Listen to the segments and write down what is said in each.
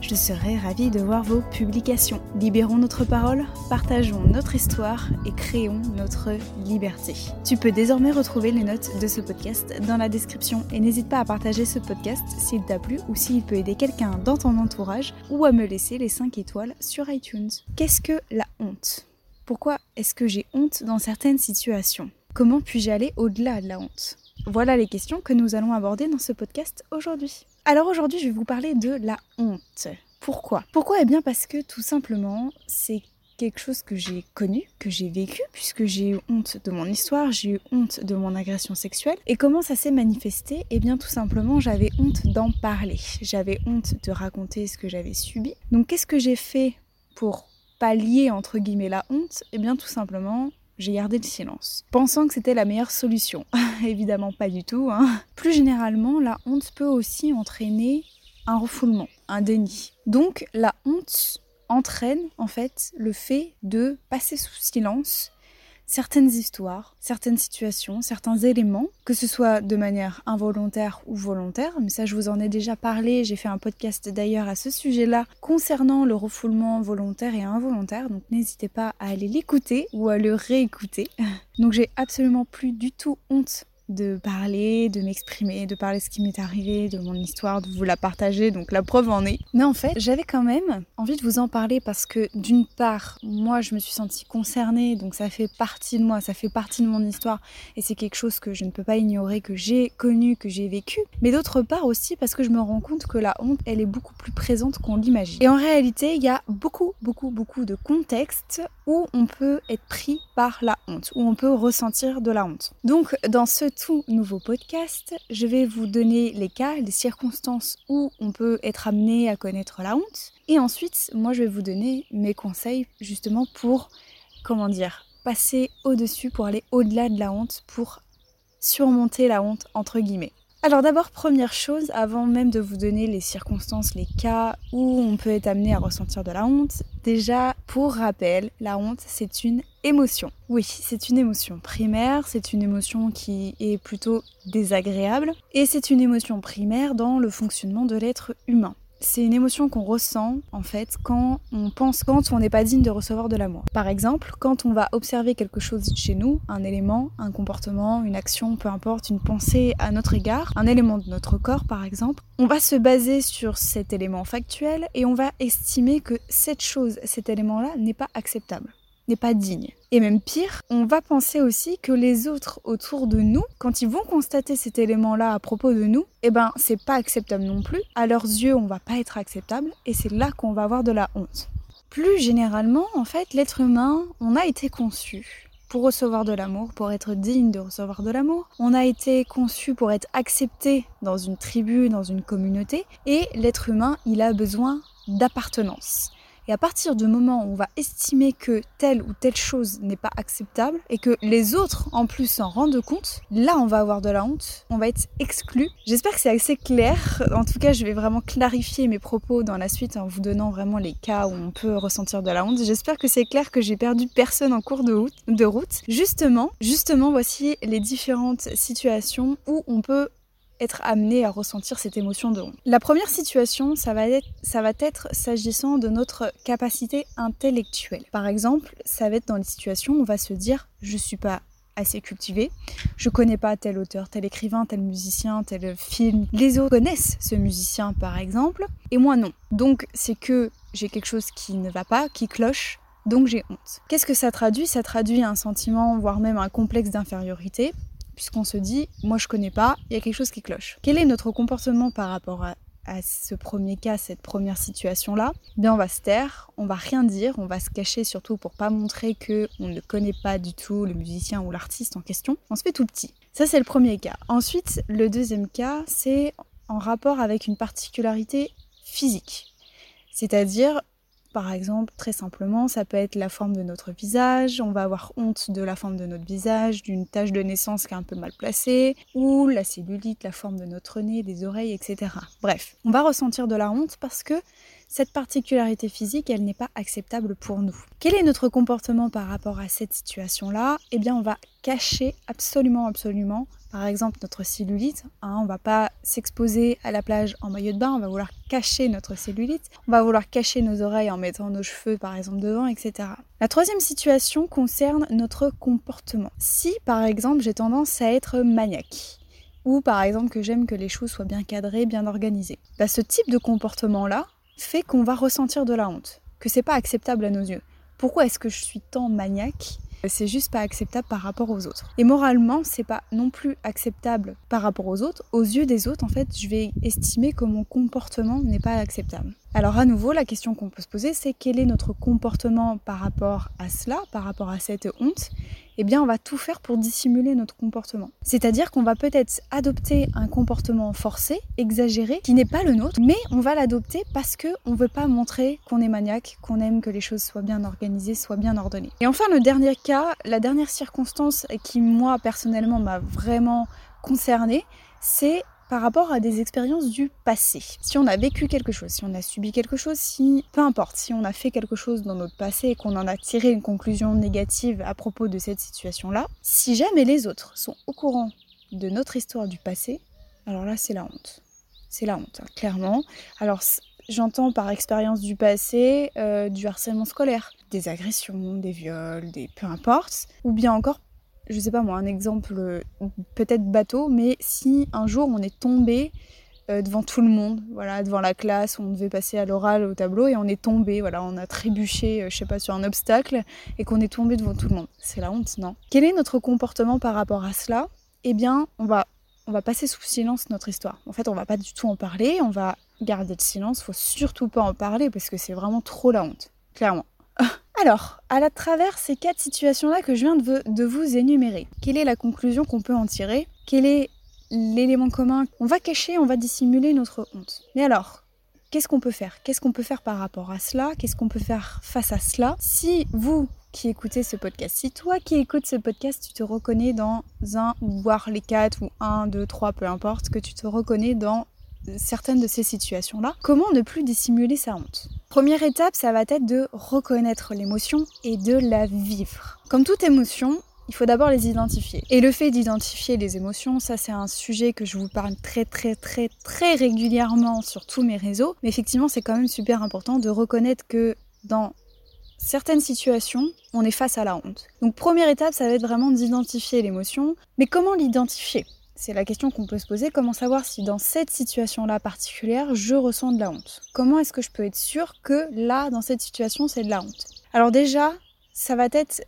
Je serai ravie de voir vos publications. Libérons notre parole, partageons notre histoire et créons notre liberté. Tu peux désormais retrouver les notes de ce podcast dans la description et n'hésite pas à partager ce podcast s'il t'a plu ou s'il peut aider quelqu'un dans ton entourage ou à me laisser les 5 étoiles sur iTunes. Qu'est-ce que la honte? Pourquoi est-ce que j'ai honte dans certaines situations? Comment puis-je aller au-delà de la honte? Voilà les questions que nous allons aborder dans ce podcast aujourd'hui. Alors aujourd'hui, je vais vous parler de la honte. Pourquoi? Pourquoi? Eh bien parce que tout simplement, c'est quelque chose que j'ai connu, que j'ai vécu, puisque j'ai eu honte de mon histoire, j'ai eu honte de mon agression sexuelle. Et comment ça s'est manifesté? Eh bien tout simplement, j'avais honte d'en parler. J'avais honte de raconter ce que j'avais subi. Donc qu'est-ce que j'ai fait pour pallier entre guillemets la honte? Eh bien tout simplement, j'ai gardé le silence, pensant que c'était la meilleure solution. Évidemment pas du tout. Hein. Plus généralement, la honte peut aussi entraîner un refoulement, un déni. Donc la honte entraîne en fait le fait de passer sous silence certaines histoires, certaines situations, certains éléments, que ce soit de manière involontaire ou volontaire, mais ça je vous en ai déjà parlé, j'ai fait un podcast d'ailleurs à ce sujet-là concernant le refoulement volontaire et involontaire, donc n'hésitez pas à aller l'écouter ou à le réécouter. Donc j'ai absolument plus du tout honte de parler, de m'exprimer, de parler ce qui m'est arrivé, de mon histoire, de vous la partager, donc la preuve en est. Mais en fait, j'avais quand même envie de vous en parler parce que d'une part, moi je me suis sentie concernée, donc ça fait partie de moi, ça fait partie de mon histoire, et c'est quelque chose que je ne peux pas ignorer, que j'ai connu, que j'ai vécu. Mais d'autre part aussi parce que je me rends compte que la honte, elle est beaucoup plus présente qu'on l'imagine. Et en réalité, il y a beaucoup, beaucoup, beaucoup de contextes où on peut être pris par la honte, où on peut ressentir de la honte. Donc dans ce tout nouveau podcast, je vais vous donner les cas, les circonstances où on peut être amené à connaître la honte. Et ensuite, moi, je vais vous donner mes conseils justement pour, comment dire, passer au-dessus, pour aller au-delà de la honte, pour surmonter la honte, entre guillemets. Alors d'abord, première chose, avant même de vous donner les circonstances, les cas où on peut être amené à ressentir de la honte, déjà, pour rappel, la honte, c'est une émotion. Oui, c'est une émotion primaire, c'est une émotion qui est plutôt désagréable, et c'est une émotion primaire dans le fonctionnement de l'être humain c'est une émotion qu'on ressent en fait quand on pense quand on n'est pas digne de recevoir de l'amour. Par exemple, quand on va observer quelque chose chez nous, un élément, un comportement, une action, peu importe, une pensée à notre égard, un élément de notre corps par exemple, on va se baser sur cet élément factuel et on va estimer que cette chose, cet élément-là n'est pas acceptable n'est pas digne. Et même pire, on va penser aussi que les autres autour de nous, quand ils vont constater cet élément-là à propos de nous, eh ben c'est pas acceptable non plus. À leurs yeux, on va pas être acceptable et c'est là qu'on va avoir de la honte. Plus généralement, en fait, l'être humain, on a été conçu pour recevoir de l'amour, pour être digne de recevoir de l'amour. On a été conçu pour être accepté dans une tribu, dans une communauté, et l'être humain, il a besoin d'appartenance. Et à partir du moment où on va estimer que telle ou telle chose n'est pas acceptable et que les autres en plus s'en rendent compte, là on va avoir de la honte, on va être exclu. J'espère que c'est assez clair. En tout cas, je vais vraiment clarifier mes propos dans la suite en vous donnant vraiment les cas où on peut ressentir de la honte. J'espère que c'est clair que j'ai perdu personne en cours de route. Justement, justement, voici les différentes situations où on peut être amené à ressentir cette émotion de honte. La première situation, ça va être, ça va être s'agissant de notre capacité intellectuelle. Par exemple, ça va être dans les situations où on va se dire je suis pas assez cultivé, je connais pas tel auteur, tel écrivain, tel musicien, tel film. Les autres connaissent ce musicien par exemple, et moi non. Donc c'est que j'ai quelque chose qui ne va pas, qui cloche, donc j'ai honte. Qu'est-ce que ça traduit? Ça traduit un sentiment, voire même un complexe d'infériorité, puisqu'on se dit, moi je connais pas, il y a quelque chose qui cloche. Quel est notre comportement par rapport à, ce premier cas, cette première situation-là? Bien, on va se taire, on va rien dire, on va se cacher surtout pour pas montrer que on ne connaît pas du tout le musicien ou l'artiste en question. On se fait tout petit. Ça, c'est le premier cas. Ensuite, le deuxième cas, c'est en rapport avec une particularité physique. C'est-à-dire par exemple, très simplement, ça peut être la forme de notre visage, on va avoir honte de la forme de notre visage, d'une tache de naissance qui est un peu mal placée, ou la cellulite, la forme de notre nez, des oreilles, etc. Bref, on va ressentir de la honte parce que cette particularité physique, elle n'est pas acceptable pour nous. Quel est notre comportement par rapport à cette situation-là? Eh bien, on va cacher absolument, absolument, par exemple, notre cellulite. Hein, on va pas s'exposer à la plage en maillot de bain, on va vouloir cacher notre cellulite. On va vouloir cacher nos oreilles en mettant nos cheveux, par exemple, devant, etc. La troisième situation concerne notre comportement. Si, par exemple, j'ai tendance à être maniaque, ou par exemple que j'aime que les choses soient bien cadrées, bien organisées. Bah, ce type de comportement-là, fait qu'on va ressentir de la honte, que c'est pas acceptable à nos yeux. Pourquoi est-ce que je suis tant maniaque c'est juste pas acceptable par rapport aux autres. Et moralement, c'est pas non plus acceptable par rapport aux autres. Aux yeux des autres, en fait, je vais estimer que mon comportement n'est pas acceptable. Alors à nouveau, la question qu'on peut se poser, c'est quel est notre comportement par rapport à cela, par rapport à cette honte? Eh bien on va tout faire pour dissimuler notre comportement. C'est-à-dire qu'on va peut-être adopter un comportement forcé, exagéré, qui n'est pas le nôtre, mais on va l'adopter parce que on veut pas montrer qu'on est maniaque, qu'on aime que les choses soient bien organisées, soient bien ordonnées. Et enfin le dernier cas, la dernière circonstance qui moi personnellement m'a vraiment concernée, c'est par rapport à des expériences du passé. Si on a vécu quelque chose, si on a subi quelque chose, si peu importe, si on a fait quelque chose dans notre passé et qu'on en a tiré une conclusion négative à propos de cette situation-là, si jamais les autres sont au courant de notre histoire du passé, alors là c'est la honte. C'est la honte, hein, clairement. Alors j'entends par expérience du passé euh, du harcèlement scolaire, des agressions, des viols, des peu importe, ou bien encore je sais pas moi, un exemple euh, peut-être bateau, mais si un jour on est tombé euh, devant tout le monde, voilà, devant la classe, on devait passer à l'oral au tableau et on est tombé, voilà, on a trébuché, euh, je sais pas, sur un obstacle et qu'on est tombé devant tout le monde. C'est la honte, non? Quel est notre comportement par rapport à cela? Eh bien, on va, on va passer sous silence notre histoire. En fait, on va pas du tout en parler, on va garder le silence, faut surtout pas en parler parce que c'est vraiment trop la honte, clairement. Alors, à la travers ces quatre situations-là que je viens de, vous énumérer, quelle est la conclusion qu'on peut en tirer? Quel est l'élément commun? On va cacher, on va dissimuler notre honte. Mais alors, qu'est-ce qu'on peut faire? Qu'est-ce qu'on peut faire par rapport à cela? Qu'est-ce qu'on peut faire face à cela? Si vous qui écoutez ce podcast, si toi qui écoutes ce podcast, tu te reconnais dans un, voire les quatre, ou un, deux, trois, peu importe, que tu te reconnais dans certaines de ces situations-là, comment ne plus dissimuler sa honte? Première étape, ça va être de reconnaître l'émotion et de la vivre. Comme toute émotion, il faut d'abord les identifier. Et le fait d'identifier les émotions, ça c'est un sujet que je vous parle très très très très régulièrement sur tous mes réseaux. Mais effectivement, c'est quand même super important de reconnaître que dans certaines situations, on est face à la honte. Donc première étape, ça va être vraiment d'identifier l'émotion. Mais comment l'identifier? C'est la question qu'on peut se poser, comment savoir si dans cette situation-là particulière, je ressens de la honte? Comment est-ce que je peux être sûre que là, dans cette situation, c'est de la honte? Alors déjà, ça va être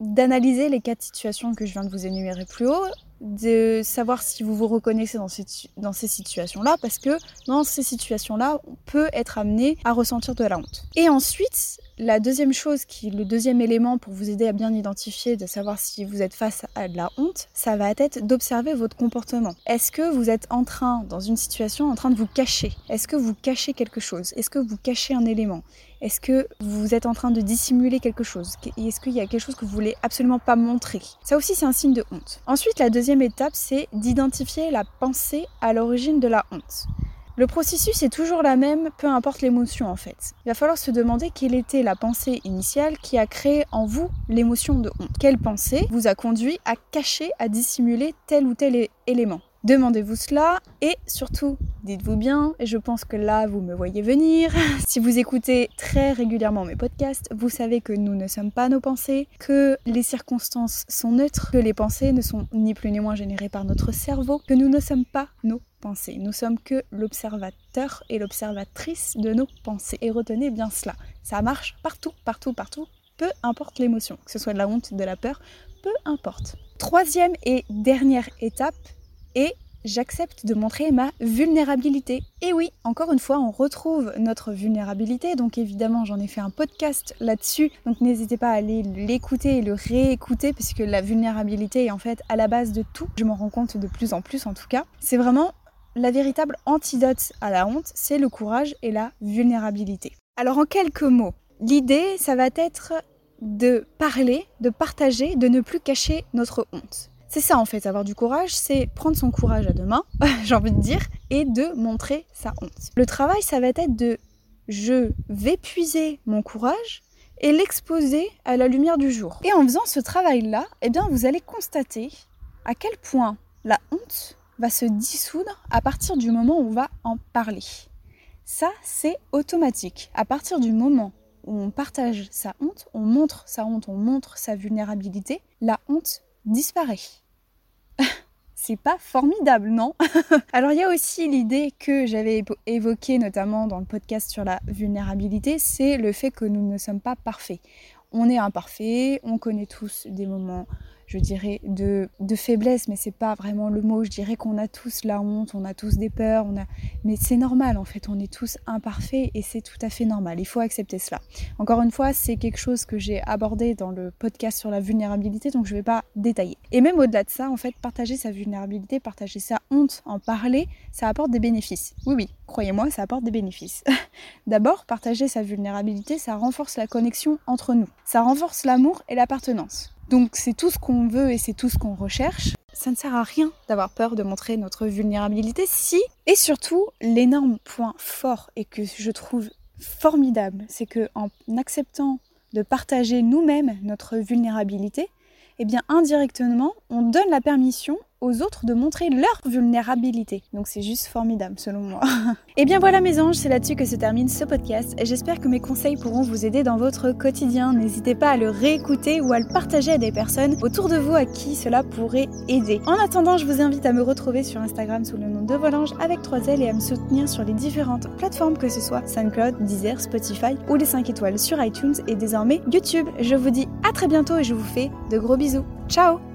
d'analyser les quatre situations que je viens de vous énumérer plus haut, de savoir si vous vous reconnaissez dans ces, dans ces situations-là, parce que dans ces situations-là, on peut être amené à ressentir de la honte. Et ensuite, la deuxième chose, qui le deuxième élément pour vous aider à bien identifier, de savoir si vous êtes face à de la honte, ça va être d'observer votre comportement. Est-ce que vous êtes en train, dans une situation, en train de vous cacher? Est-ce que vous cachez quelque chose? Est-ce que vous cachez un élément? Est-ce que vous êtes en train de dissimuler quelque chose? Est-ce qu'il y a quelque chose que vous voulez absolument pas montrer? Ça aussi, c'est un signe de honte. Ensuite, la deuxième étape, c'est d'identifier la pensée à l'origine de la honte. Le processus est toujours la même, peu importe l'émotion en fait. Il va falloir se demander quelle était la pensée initiale qui a créé en vous l'émotion de honte. Quelle pensée vous a conduit à cacher, à dissimuler tel ou tel élément? Demandez-vous cela et surtout, dites-vous bien, et je pense que là vous me voyez venir, si vous écoutez très régulièrement mes podcasts, vous savez que nous ne sommes pas nos pensées, que les circonstances sont neutres, que les pensées ne sont ni plus ni moins générées par notre cerveau, que nous ne sommes pas nos Nous sommes que l'observateur et l'observatrice de nos pensées. Et retenez bien cela, ça marche partout, partout, partout, peu importe l'émotion, que ce soit de la honte, de la peur, peu importe. Troisième et dernière étape, et j'accepte de montrer ma vulnérabilité. Et oui, encore une fois, on retrouve notre vulnérabilité. Donc évidemment, j'en ai fait un podcast là-dessus. Donc n'hésitez pas à aller l'écouter et le réécouter puisque la vulnérabilité est en fait à la base de tout. Je m'en rends compte de plus en plus en tout cas. C'est vraiment la véritable antidote à la honte, c'est le courage et la vulnérabilité. Alors en quelques mots, L'idée, ça va être de parler, de partager, de ne plus cacher notre honte. C'est ça en fait, avoir du courage, c'est prendre son courage à deux mains, j'ai envie de dire, et de montrer sa honte. Le travail, ça va être de je vais puiser mon courage et l'exposer à la lumière du jour. Et en faisant ce travail-là, eh bien vous allez constater à quel point la honte va se dissoudre à partir du moment où on va en parler. Ça, c'est automatique. À partir du moment où on partage sa honte, on montre sa honte, on montre sa vulnérabilité, la honte disparaît. c'est pas formidable, non? Alors il y a aussi l'idée que j'avais évoquée notamment dans le podcast sur la vulnérabilité, c'est le fait que nous ne sommes pas parfaits. On est imparfait, on connaît tous des moments je dirais, de, faiblesse, mais c'est pas vraiment le mot. Je dirais qu'on a tous la honte, on a tous des peurs, on a... mais c'est normal en fait, on est tous imparfaits et c'est tout à fait normal. Il faut accepter cela. Encore une fois, c'est quelque chose que j'ai abordé dans le podcast sur la vulnérabilité, donc je vais pas détailler. Et même au-delà de ça, en fait, partager sa vulnérabilité, partager sa honte, en parler, ça apporte des bénéfices. Oui, oui, croyez-moi, ça apporte des bénéfices. D'abord, partager sa vulnérabilité, ça renforce la connexion entre nous. Ça renforce l'amour et l'appartenance. Donc c'est tout ce qu'on veut et c'est tout ce qu'on recherche. Ça ne sert à rien d'avoir peur de montrer notre vulnérabilité si, et surtout, l'énorme point fort et que je trouve formidable, c'est que en acceptant de partager nous-mêmes notre vulnérabilité, eh bien indirectement, on donne la permission aux autres de montrer leur vulnérabilité. Donc c'est juste formidable selon moi. et eh bien voilà mes anges, c'est là-dessus que se termine ce podcast. J'espère que mes conseils pourront vous aider dans votre quotidien. N'hésitez pas à le réécouter ou à le partager à des personnes autour de vous à qui cela pourrait aider. En attendant, je vous invite à me retrouver sur Instagram sous le nom de Volange avec 3 L et à me soutenir sur les différentes plateformes que ce soit SoundCloud, Deezer, Spotify ou les 5 étoiles sur iTunes et désormais YouTube. Je vous dis à très bientôt et je vous fais de gros bisous. Ciao